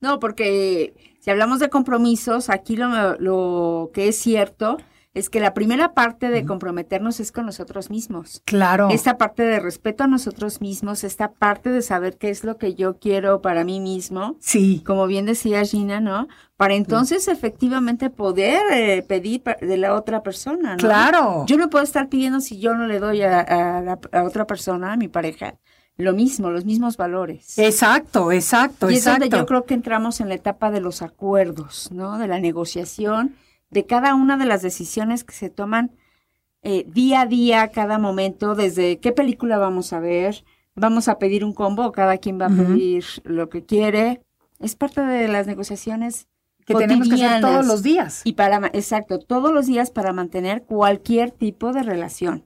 No, porque si hablamos de compromisos, aquí lo, lo que es cierto es que la primera parte de comprometernos es con nosotros mismos. Claro. Esta parte de respeto a nosotros mismos, esta parte de saber qué es lo que yo quiero para mí mismo, Sí. como bien decía Gina, ¿no? Para entonces efectivamente poder eh, pedir de la otra persona, ¿no? Claro. Yo no puedo estar pidiendo si yo no le doy a, a la- a otra persona, a mi pareja, lo mismo, los mismos valores. Exacto, exacto, Y es exacto. donde yo creo que entramos en la etapa de los acuerdos, ¿no? De la negociación, de cada una de las decisiones que se toman eh, día a día, cada momento, desde qué película vamos a ver, vamos a pedir un combo, cada quien va a pedir lo que quiere. Es parte de las negociaciones que tenemos que hacer todos los días. Y para, exacto, todos los días para mantener cualquier tipo de relación,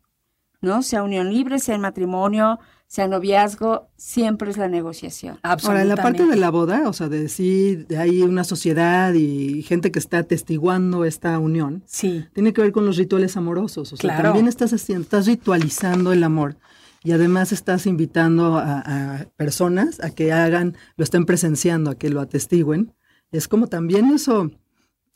¿no? Sea unión libre, sea matrimonio, sea noviazgo, siempre es la negociación. Ahora, en la parte de la boda, o sea, de sí, de hay una sociedad y gente que está atestiguando esta unión, Sí. tiene que ver con los rituales amorosos. O sea, Claro. también estás haciendo, estás ritualizando el amor y además estás invitando a, a personas a que hagan, lo estén presenciando, a que lo atestiguen. Es como también eso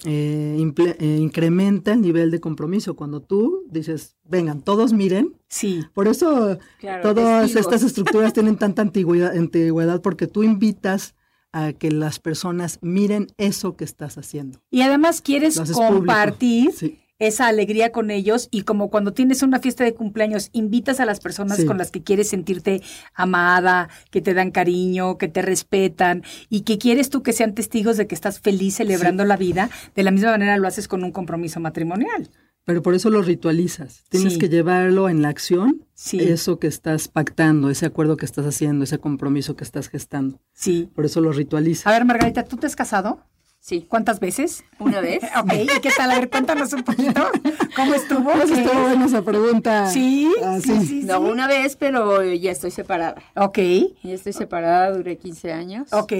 eh, eh, incrementa el nivel de compromiso. Cuando tú dices, vengan, todos miren. Sí. Por eso Claro, todas testigos. estas estructuras tienen tanta antigüedad, antigüedad porque tú invitas a que las personas miren eso que estás haciendo. Y además quieres compartir Sí. Esa alegría con ellos y como cuando tienes una fiesta de cumpleaños, invitas a las personas Sí. con las que quieres sentirte amada, que te dan cariño, que te respetan y que quieres tú que sean testigos de que estás feliz celebrando la vida, de la misma manera lo haces con un compromiso matrimonial. Pero por eso lo ritualizas. Tienes Sí. que llevarlo en la acción, Sí. eso que estás pactando, ese acuerdo que estás haciendo, ese compromiso que estás gestando. Sí. Por eso lo ritualizas. A ver, Margarita, ¿tú te has casado? Sí, ¿Cuántas veces? una vez. Ok, ¿y qué tal? A ver, cuéntanos un poquito. ¿Cómo estuvo? Pues ¿Qué? estuvo buena esa pregunta. Sí, Ah, sí, sí, sí. No, una vez, pero ya estoy separada. Ok, Ya estoy separada, duré 15 años. ok.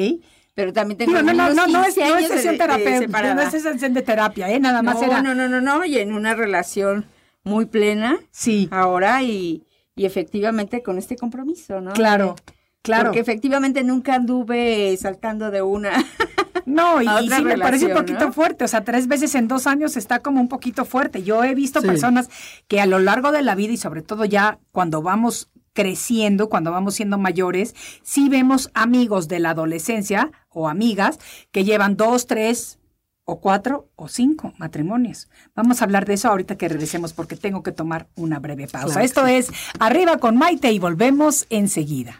Pero también tengo no, no, unos no, no es, 15 no es sesión de terapéutica, separada. no es sesión de terapia, ¿eh? Nada más no, era. no, no, no, no, y en una relación muy plena Sí, ahora y, y efectivamente con este compromiso, ¿no? claro, claro. Porque efectivamente nunca anduve saltando de una. No, y, y sí me parece un poquito ¿no? fuerte, o sea, tres veces en dos años está como un poquito fuerte. Yo he visto Sí. personas que a lo largo de la vida y sobre todo ya cuando vamos creciendo, cuando vamos siendo mayores, sí vemos amigos de la adolescencia o amigas que llevan dos, tres o cuatro o cinco matrimonios. Vamos a hablar de eso ahorita que regresemos porque tengo que tomar una breve pausa. Claro Esto sí. es Arriba con Maite y volvemos enseguida.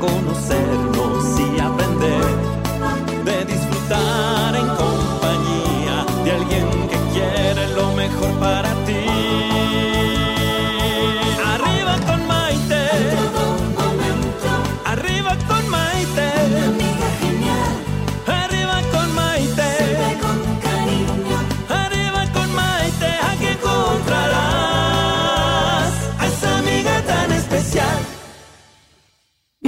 de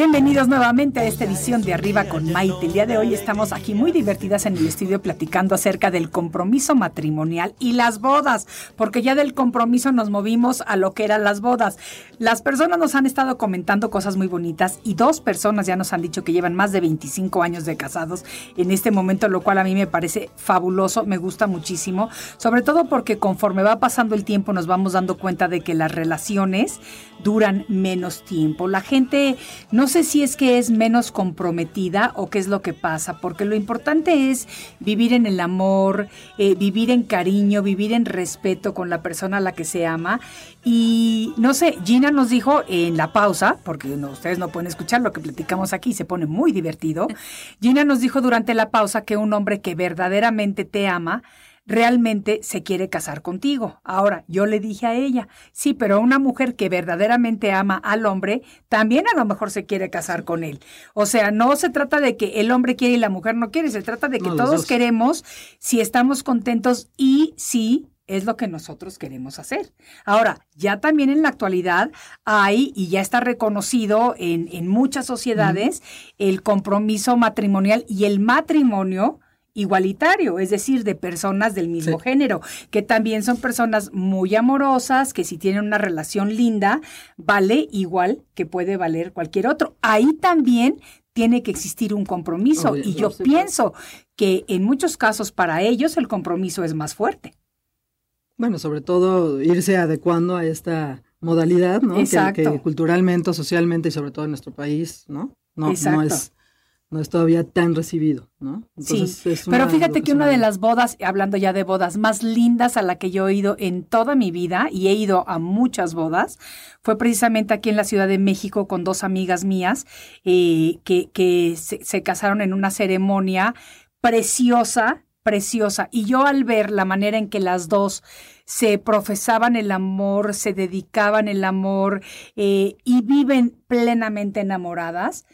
Bienvenidos nuevamente a esta edición de Arriba con Maite. El día de hoy estamos aquí muy divertidas en el estudio platicando acerca del compromiso matrimonial y las bodas, porque ya del compromiso nos movimos a lo que eran las bodas. Las personas nos han estado comentando cosas muy bonitas y dos personas ya nos han dicho que llevan más de 25 años de casados en este momento, lo cual a mí me parece fabuloso, me gusta muchísimo, sobre todo porque conforme va pasando el tiempo nos vamos dando cuenta de que las relaciones duran menos tiempo. La gente, no sé si es que es menos comprometida o qué es lo que pasa, porque lo importante es vivir en el amor, eh, vivir en cariño, vivir en respeto con la persona a la que se ama. Y no sé, Gina nos dijo en la pausa, porque no, ustedes no pueden escuchar lo que platicamos aquí, se pone muy divertido. Gina nos dijo durante la pausa que un hombre que verdaderamente te ama, realmente se quiere casar contigo. Ahora, yo le dije a ella, sí, pero una mujer que verdaderamente ama al hombre, también a lo mejor se quiere casar con él. O sea, no se trata de que el hombre quiere y la mujer no quiere, se trata de que No, todos dos. queremos si estamos contentos y si es lo que nosotros queremos hacer. Ahora, ya también en la actualidad hay, y ya está reconocido en, en muchas sociedades, el compromiso matrimonial y el matrimonio igualitario, es decir, de personas del mismo Sí. género, que también son personas muy amorosas, que si tienen una relación linda, vale igual que puede valer cualquier otro. Ahí también tiene que existir un compromiso Obvio, y yo pienso que en muchos casos para ellos el compromiso es más fuerte. Bueno, sobre todo irse adecuando a esta modalidad, ¿no? Exacto. Que, culturalmente, socialmente y sobre todo en nuestro país, ¿no? No, Exacto. no es no es todavía tan recibido, ¿no? Sí, es pero fíjate que una de las bodas, hablando ya de bodas más lindas a la que yo he ido en toda mi vida, y he ido a muchas bodas, fue precisamente aquí en la Ciudad de México con dos amigas mías eh, que, que se, se casaron en una ceremonia preciosa, preciosa. Y yo al ver la manera en que las dos se profesaban el amor, se dedicaban el amor eh, y viven plenamente enamoradas,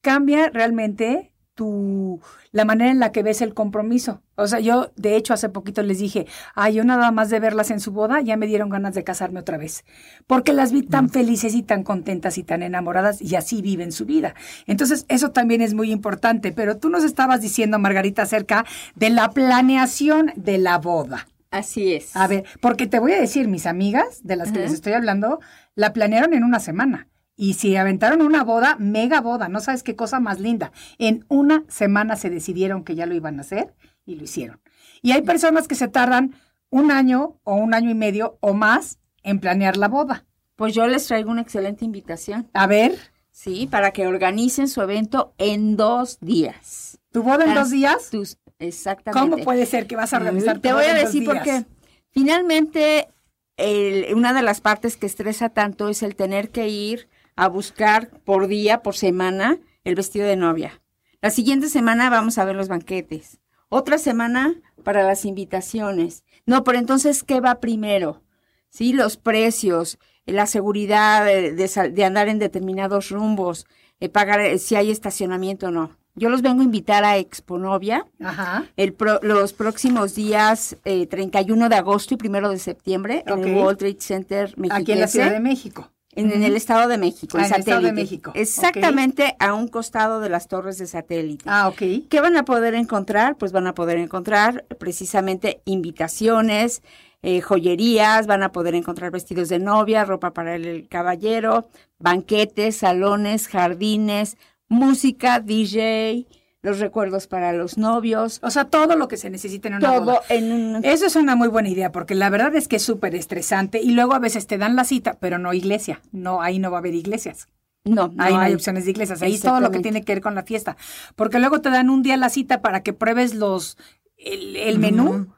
cambia realmente tu, la manera en la que ves el compromiso. O sea, yo de hecho hace poquito les dije, ay, yo nada más de verlas en su boda ya me dieron ganas de casarme otra vez, porque las vi tan felices y tan contentas y tan enamoradas y así viven su vida. Entonces, eso también es muy importante, pero tú nos estabas diciendo, Margarita, acerca de la planeación de la boda. Así es. A ver, porque te voy a decir, mis amigas de las que les estoy hablando, la planearon en una semana. Y si aventaron una boda, mega boda, no sabes qué cosa más linda. En una semana se decidieron que ya lo iban a hacer y lo hicieron. Y hay personas que se tardan un año o un año y medio o más en planear la boda. Pues yo les traigo una excelente invitación. A ver, Sí, para que organicen su evento en dos días. ¿tu boda en dos días? Tus- exactamente. ¿Cómo puede ser que vas a organizar tu Te voy boda a decir por qué. Finalmente, el- una de las partes que estresa tanto es el tener que ir a buscar por día, por semana, el vestido de novia. La siguiente semana vamos a ver los banquetes. Otra semana para las invitaciones. No, pero entonces, ¿qué va primero? Sí, los precios, la seguridad de, de andar en determinados rumbos, eh, pagar eh, si hay estacionamiento o no. Yo los vengo a invitar a Expo Novia Ajá. el pro- los próximos días eh, 31 de agosto y 1 de septiembre en el. World Trade Center México. Aquí en la Ciudad de México. En, en el Estado de México, Ah, el Estado de. México. Exactamente a un costado de las torres de satélite. Ah, ok. ¿Qué van a poder encontrar? Pues van a poder encontrar precisamente invitaciones, eh, joyerías, van a poder encontrar vestidos de novia, ropa para el caballero, banquetes, salones, jardines, música, DJ, los recuerdos para los novios, O sea, todo lo que se necesita en una todo boda. en un... Eso es una muy buena idea, porque la verdad es que es súper estresante y luego a veces te dan la cita, pero no iglesia. No, ahí no va a haber iglesias. No, no ahí no hay opciones de iglesias. Ahí es todo lo que tiene que ver con la fiesta. Porque luego te dan un día la cita para que pruebes los el, el menú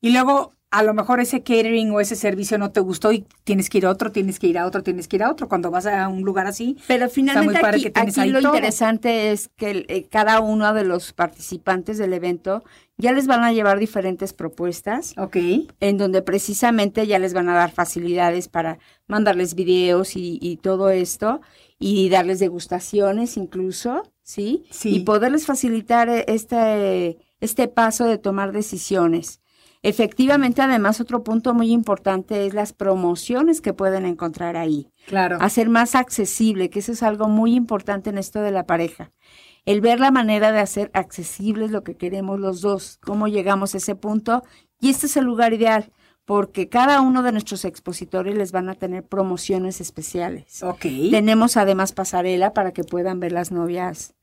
y luego a lo mejor ese catering o ese servicio no te gustó y tienes que ir a otro, tienes que ir a otro, tienes que ir a otro. Cuando vas a un lugar así, Pero finalmente aquí, aquí lo todo. interesante es que eh, cada uno de los participantes del evento ya les van a llevar diferentes propuestas ok. en donde precisamente ya les van a dar facilidades para mandarles videos y, y todo esto y darles degustaciones incluso, ¿sí? Sí. Y poderles facilitar eh, este, este paso de tomar decisiones. Efectivamente, además, otro punto muy importante es las promociones que pueden encontrar ahí Claro. hacer más accesible, que eso es algo muy importante en esto de la pareja. El ver la manera de hacer accesible lo que queremos los dos, cómo llegamos a ese punto. Y este es el lugar ideal, porque cada uno de nuestros expositores les van a tener promociones especiales. Ok. Tenemos además pasarela para que puedan ver las novias,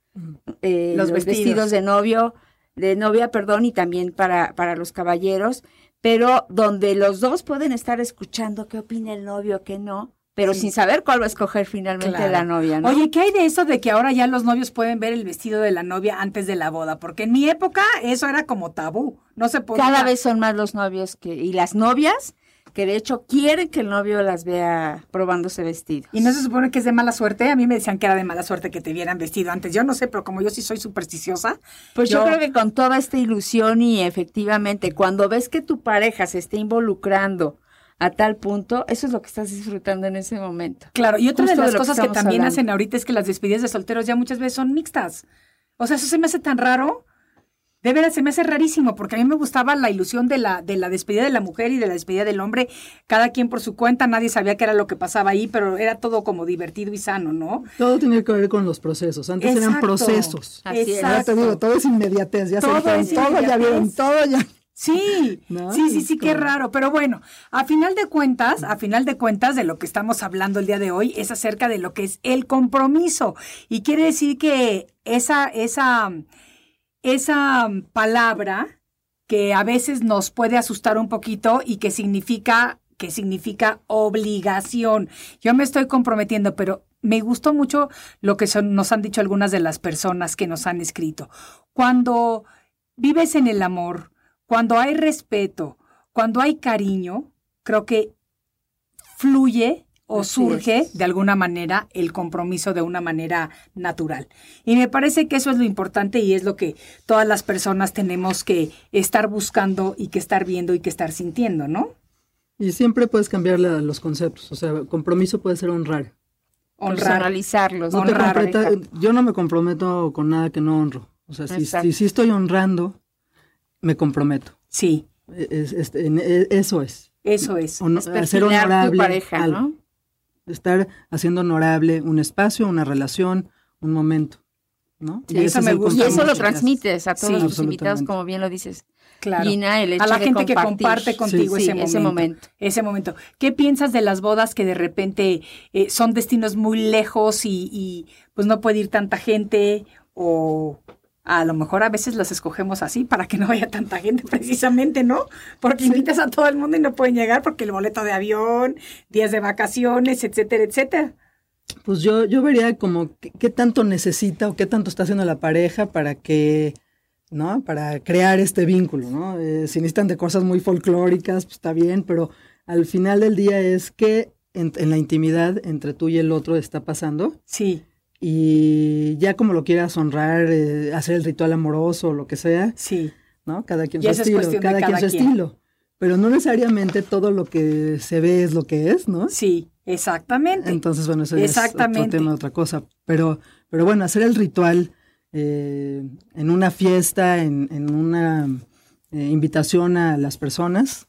eh, Los los, vestidos. vestidos. de novio, de novia, perdón, y también para, para los caballeros, pero donde los dos pueden estar escuchando qué opina el novio, qué no, pero sin saber cuál va a escoger finalmente Claro. la novia, ¿no? Oye, ¿qué hay de eso de que ahora ya los novios pueden ver el vestido de la novia antes de la boda? Porque en mi época eso era como tabú. No se podía. Cada vez son más los novios que, y las novias que de hecho quieren que el novio las vea probándose vestidos. ¿Y no se supone que es de mala suerte? A mí me decían que era de mala suerte que te vieran vestido antes. Yo no sé, pero como yo sí soy supersticiosa. Pues yo, creo que con toda esta ilusión y efectivamente cuando ves que tu pareja se está involucrando a tal punto, eso es lo que estás disfrutando en ese momento. Claro, y otra de Justo de las cosas que, también hablando. hacen ahorita es que las despedidas de solteros ya muchas veces son mixtas. O sea, eso se me hace tan raro. De veras, se me hace rarísimo, porque a mí me gustaba la ilusión de la, de la despedida de la mujer y de la despedida del hombre, cada quien por su cuenta, nadie sabía qué era lo que pasaba ahí, pero era todo como divertido y sano, ¿no? Todo tiene que ver con los procesos. Antes eran procesos. Así es. Ahora te digo, todo es inmediatez. Ya Todo se dijeron es todo, ya vieron todo, ya. Sí, ¿No? sí, sí, sí, qué raro. Pero bueno, a final de cuentas, a final de cuentas, de lo que estamos hablando el día de hoy es acerca de lo que es el compromiso. Y quiere decir que esa, esa, esa palabra que a veces nos puede asustar un poquito y que significa que significa obligación. Yo me estoy comprometiendo, pero me gustó mucho lo que son- nos han dicho algunas de las personas que nos han escrito. Cuando vives en el amor, cuando hay respeto, cuando hay cariño, creo que fluye o Así surge es. de alguna manera el compromiso de una manera natural. Y me parece que eso es lo importante y es lo que todas las personas tenemos que estar buscando y que estar viendo y que estar sintiendo, ¿no? Y siempre puedes cambiarle a los conceptos. O sea, compromiso puede ser honrar. Honrar. Personalizarlos. No honrar, completa- yo no me comprometo con nada que no honro. O sea, si, si, si estoy honrando, me comprometo. Sí, Es- es- en- e- eso es. eso es. Hono- Es hacer perfilar tu honorable pareja, algo. Estar haciendo honorable un espacio, una relación, un momento. ¿no? Sí, eso me gusta Y eso lo transmites a todos Sí, los invitados, como bien lo dices. Claro. Gina, el hecho a la de gente que comparte contigo Sí, ese, sí, momento, ese momento. Ese momento. ¿Qué piensas de las bodas que de repente eh, son destinos muy lejos y, y, pues no puede ir tanta gente o a lo mejor a veces las escogemos así para que no vaya tanta gente precisamente, ¿no? Porque invitas a todo el mundo y no pueden llegar porque el boleto de avión, días de vacaciones, etcétera, etcétera. Pues yo, yo vería como qué, qué tanto necesita o qué tanto está haciendo la pareja para que, ¿no? Para crear este vínculo, ¿no? Eh, si necesitan de cosas muy folclóricas, pues está bien, pero al final del día es que en, en la intimidad entre tú y el otro está pasando Sí, y ya como lo quieras honrar, eh, hacer el ritual amoroso o lo que sea, sí. ¿no? Cada quien su es estilo, cada, quien su quien. estilo. Pero no necesariamente todo lo que se ve es lo que es, ¿no? Sí, exactamente. Entonces, bueno, eso es otro tema, otra cosa. Pero, pero bueno, hacer el ritual eh, en una fiesta, en, en una eh, invitación a las personas,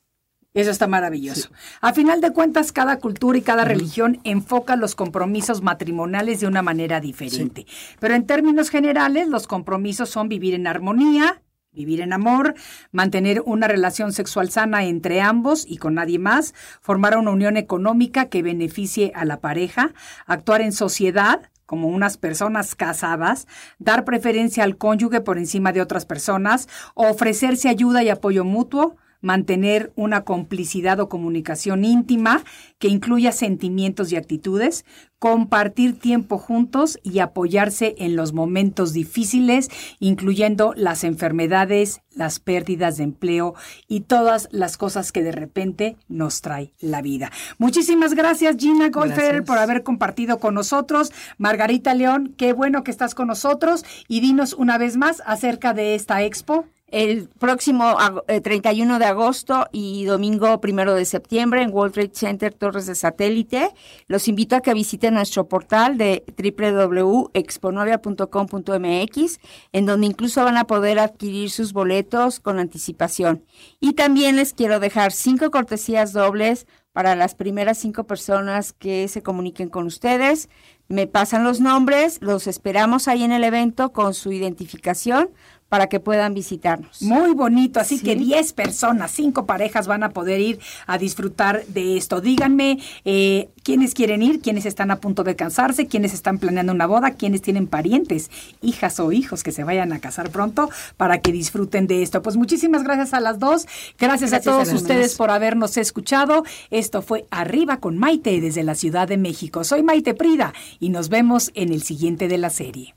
Eso está maravilloso. A final de cuentas, cada cultura y cada religión enfoca los compromisos matrimoniales de una manera diferente. Pero en términos generales, los compromisos son vivir en armonía, vivir en amor, mantener una relación sexual sana entre ambos y con nadie más, formar una unión económica que beneficie a la pareja, actuar en sociedad como unas personas casadas, dar preferencia al cónyuge por encima de otras personas, ofrecerse ayuda y apoyo mutuo, mantener una complicidad o comunicación íntima que incluya sentimientos y actitudes, compartir tiempo juntos y apoyarse en los momentos difíciles, incluyendo las enfermedades, las pérdidas de empleo y todas las cosas que de repente nos trae la vida. Muchísimas gracias Gina Gracias. por haber compartido con nosotros. Margarita León, qué bueno que estás con nosotros y dinos una vez más acerca de esta expo. El próximo ag- eh, 31 de agosto y domingo 1 de septiembre en World Trade Center Torres de Satélite. Los invito a que visiten nuestro portal de www.exponovia.com.mx, en donde incluso van a poder adquirir sus boletos con anticipación. Y también les quiero dejar cinco cortesías dobles para las primeras cinco personas que se comuniquen con ustedes. Me pasan los nombres, los esperamos ahí en el evento con su identificación para que puedan visitarnos. Muy bonito, así Sí. que 10 personas, 5 parejas van a poder ir a disfrutar de esto. Díganme eh, quiénes quieren ir, quiénes están a punto de casarse, quiénes están planeando una boda, quiénes tienen parientes, hijas o hijos que se vayan a casar pronto para que disfruten de esto. Pues muchísimas gracias a las dos, gracias, a todos a ustedes por habernos escuchado. Esto fue Arriba con Maite desde la Ciudad de México. Soy Maite Prida y nos vemos en el siguiente de la serie.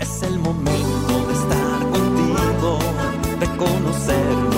Es el momento de estar contigo, de conocernos